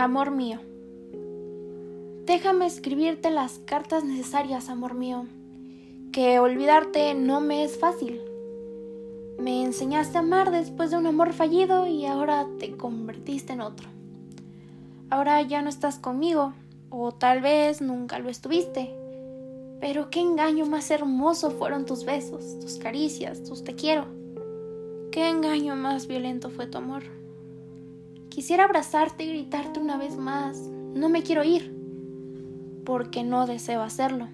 Amor mío. Déjame escribirte las cartas necesarias, amor mío, que olvidarte no me es fácil. Me enseñaste a amar después de un amor fallido y ahora te convertiste en otro. Ahora ya no estás conmigo, o tal vez nunca lo estuviste. Pero qué engaño más hermoso fueron tus besos, tus caricias, tus te quiero. Qué engaño más violento fue tu amor. Quisiera abrazarte y gritarte una vez más, no me quiero ir, porque no deseo hacerlo.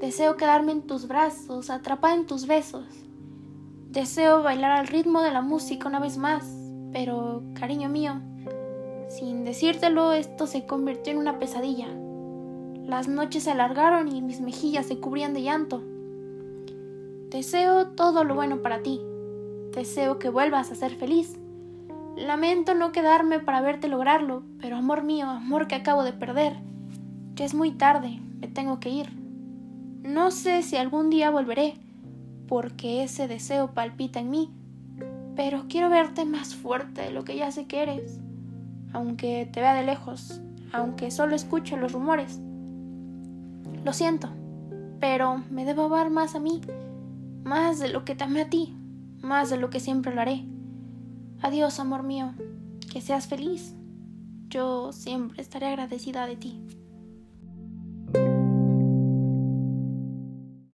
Deseo quedarme en tus brazos, atrapada en tus besos. Deseo bailar al ritmo de la música una vez más, pero, cariño mío, sin decírtelo, esto se convirtió en una pesadilla. Las noches se alargaron y mis mejillas se cubrían de llanto. Deseo todo lo bueno para ti. Deseo que vuelvas a ser feliz. Lamento no quedarme para verte lograrlo, pero amor mío, amor que acabo de perder. Ya es muy tarde, me tengo que ir. No sé si algún día volveré, porque ese deseo palpita en mí, pero quiero verte más fuerte de lo que ya sé que eres, aunque te vea de lejos, aunque solo escucho los rumores. Lo siento, pero me debo amar más a mí, más de lo que te amé a ti, más de lo que siempre lo haré. Adiós, amor mío. Que seas feliz. Yo siempre estaré agradecida de ti.